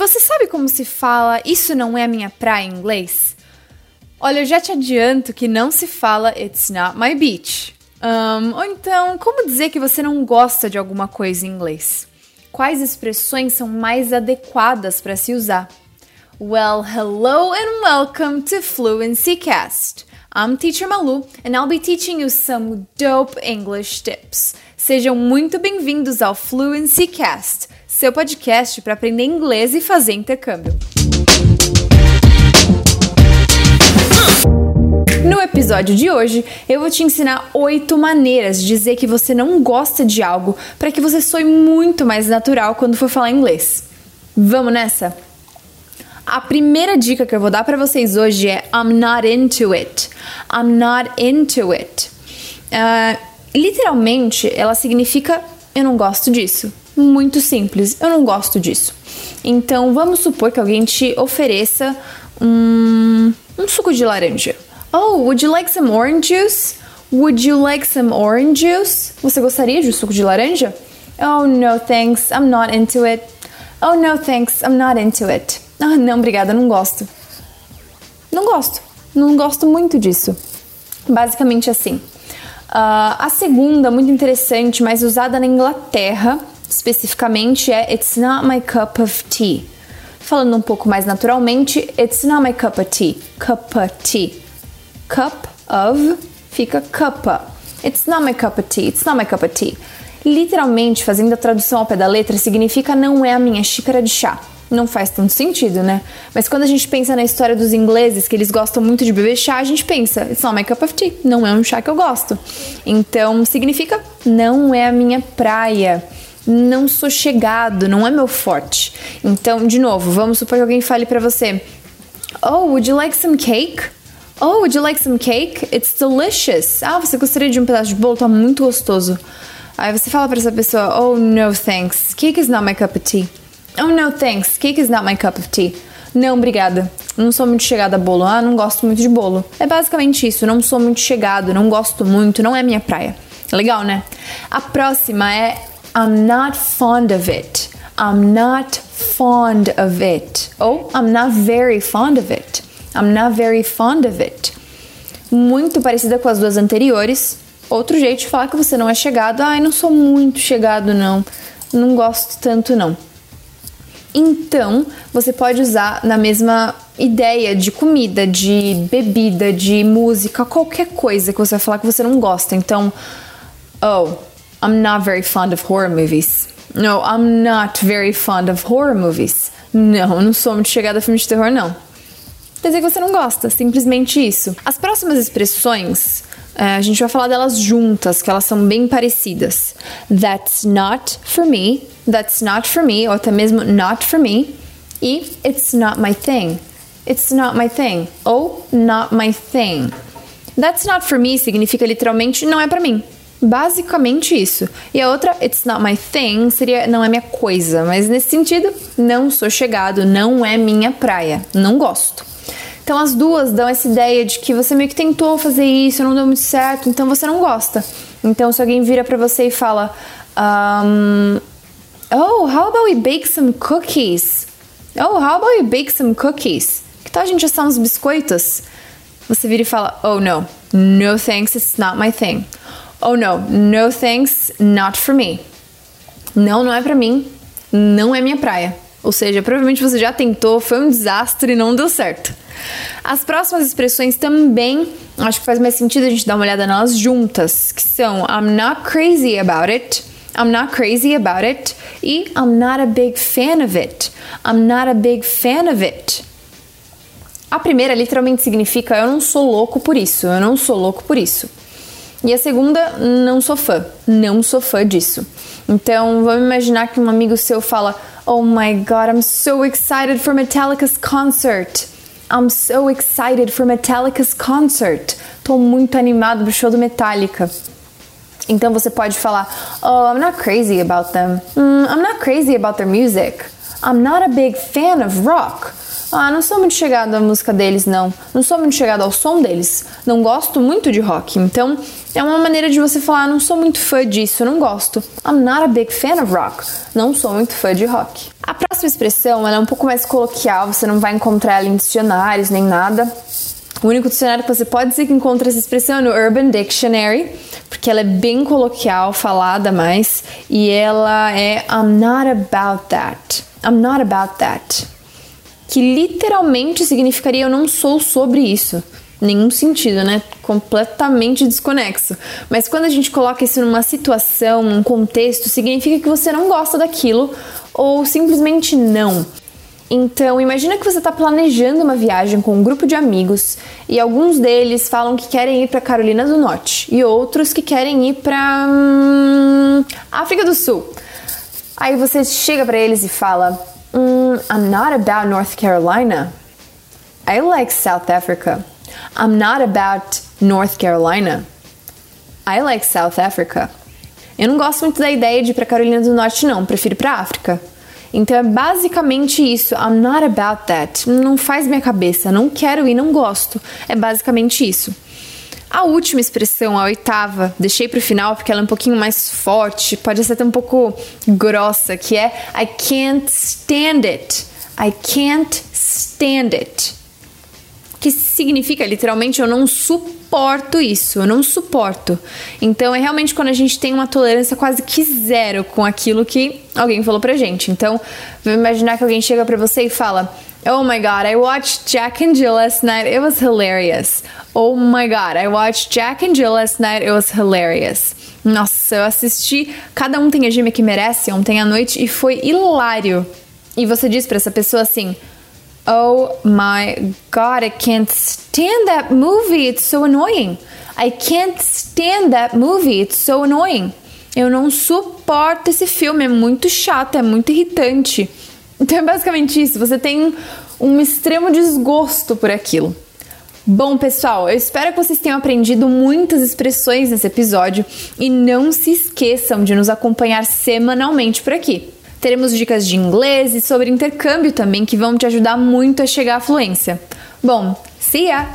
você sabe como se fala isso não é minha praia em inglês? Olha, eu já te adianto que não se fala it's not my beach. Um, ou então, como dizer que você não gosta de alguma coisa em inglês? Quais expressões são mais adequadas para se usar? Well, hello and welcome to Fluency Cast. I'm Teacher Malu and I'll be teaching you some dope English tips. Sejam muito bem-vindos ao Fluency Cast, seu podcast para aprender inglês e fazer intercâmbio. No episódio de hoje, eu vou te ensinar oito maneiras de dizer que você não gosta de algo para que você soe muito mais natural quando for falar inglês. Vamos nessa? A primeira dica que eu vou dar para vocês hoje é I'm not into it. I'm not into it. Uh, literalmente, ela significa eu não gosto disso. Muito simples, eu não gosto disso. Então, vamos supor que alguém te ofereça um, um suco de laranja. Oh, would you like some orange juice? Would you like some orange juice? Você gostaria de suco de laranja? Oh, no thanks, I'm not into it. Oh, no thanks, I'm not into it. Ah, não, obrigada, não gosto. Não gosto. Não gosto muito disso. Basicamente assim. Uh, a segunda, muito interessante, mas usada na Inglaterra, especificamente, é It's not my cup of tea. Falando um pouco mais naturalmente, It's not my cup of tea. Cup of tea cup of fica cuppa. It's not my cup of tea. It's not my cup of tea. Literalmente, fazendo a tradução ao pé da letra, significa não é a minha xícara de chá. Não faz tanto sentido, né? Mas quando a gente pensa na história dos ingleses, que eles gostam muito de beber chá, a gente pensa, it's not my cup of tea. Não é um chá que eu gosto. Então, significa não é a minha praia. Não sou chegado, não é meu forte. Então, de novo, vamos supor que alguém fale para você: Oh, would you like some cake? Oh, would you like some cake? It's delicious. Ah, você gostaria de um pedaço de bolo? Tá muito gostoso. Aí você fala para essa pessoa: Oh, no thanks. Cake is not my cup of tea. Oh, no thanks. Cake is not my cup of tea. Não, obrigada. Não sou muito chegada a bolo. Ah, não gosto muito de bolo. É basicamente isso. Não sou muito chegado, não gosto muito, não é minha praia. Legal, né? A próxima é I'm not fond of it. I'm not fond of it. Ou I'm not very fond of it. I'm not very fond of it. Muito parecida com as duas anteriores. Outro jeito de falar que você não é chegado. Ai, não sou muito chegado, não. Não gosto tanto, não. Então, você pode usar na mesma ideia de comida, de bebida, de música, qualquer coisa que você vai falar que você não gosta. Então, oh, I'm not very fond of horror movies. No, I'm not very fond of horror movies. Não, não sou muito chegada a filmes de terror, não quer dizer que você não gosta, simplesmente isso. As próximas expressões, é, a gente vai falar delas juntas, que elas são bem parecidas. That's not for me, that's not for me, ou até mesmo not for me. E it's not my thing, it's not my thing, ou not my thing. That's not for me significa literalmente não é para mim. Basicamente isso. E a outra, it's not my thing, seria não é minha coisa. Mas nesse sentido, não sou chegado, não é minha praia, não gosto. Então as duas dão essa ideia de que você meio que tentou fazer isso, não deu muito certo, então você não gosta. Então se alguém vira para você e fala, um, oh, how about we bake some cookies? Oh, how about we bake some cookies? Que tal a gente assar uns biscoitos? Você vira e fala, oh no, no thanks, it's not my thing. Oh no, no thanks, not for me. Não, não é para mim, não é minha praia. Ou seja, provavelmente você já tentou, foi um desastre e não deu certo. As próximas expressões também acho que faz mais sentido a gente dar uma olhada nelas juntas, que são I'm not crazy about it, I'm not crazy about it e I'm not a big fan of it. I'm not a big fan of it. A primeira literalmente significa eu não sou louco por isso, eu não sou louco por isso. E a segunda, não sou fã, não sou fã disso. Então, vamos imaginar que um amigo seu fala: Oh my god, I'm so excited for Metallica's concert. I'm so excited for Metallica's concert. Tô muito animado pro show do Metallica. Então você pode falar: Oh, I'm not crazy about them. Mm, I'm not crazy about their music. I'm not a big fan of rock. Ah, não sou muito chegado à música deles, não. Não sou muito chegado ao som deles. Não gosto muito de rock. Então, é uma maneira de você falar, não sou muito fã disso, não gosto. I'm not a big fan of rock. Não sou muito fã de rock. A próxima expressão, ela é um pouco mais coloquial, você não vai encontrar ela em dicionários nem nada. O único dicionário que você pode dizer que encontra essa expressão é no Urban Dictionary, porque ela é bem coloquial, falada mais, e ela é I'm not about that. I'm not about that. Que literalmente significaria eu não sou sobre isso. Nenhum sentido, né? Completamente desconexo. Mas quando a gente coloca isso numa situação, num contexto, significa que você não gosta daquilo ou simplesmente não. Então, imagina que você está planejando uma viagem com um grupo de amigos e alguns deles falam que querem ir para Carolina do Norte e outros que querem ir para hum, África do Sul. Aí você chega para eles e fala: mm, I'm not about North Carolina. I like South Africa. I'm not about North Carolina. I like South Africa. Eu não gosto muito da ideia de ir para Carolina do Norte, não. Prefiro ir para África. Então é basicamente isso. I'm not about that. Não faz minha cabeça. Não quero e não gosto. É basicamente isso. A última expressão, a oitava, deixei para o final porque ela é um pouquinho mais forte, pode ser até um pouco grossa, que é I can't stand it. I can't stand it que significa literalmente eu não suporto isso, eu não suporto. Então é realmente quando a gente tem uma tolerância quase que zero com aquilo que alguém falou pra gente. Então, vamos imaginar que alguém chega pra você e fala: Oh my god, I watched Jack and Jill last night, it was hilarious. Oh my god, I watched Jack and Jill last night, it was hilarious. Nossa, eu assisti Cada Um Tem a Gêmea que Merece ontem à noite e foi hilário. E você diz para essa pessoa assim: Oh my god, I can't stand that movie. It's so annoying. I can't stand that movie. It's so annoying. Eu não suporto esse filme, é muito chato, é muito irritante. Então é basicamente isso. Você tem um extremo desgosto por aquilo. Bom, pessoal, eu espero que vocês tenham aprendido muitas expressões nesse episódio e não se esqueçam de nos acompanhar semanalmente por aqui. Teremos dicas de inglês e sobre intercâmbio também que vão te ajudar muito a chegar à fluência. Bom, see ya!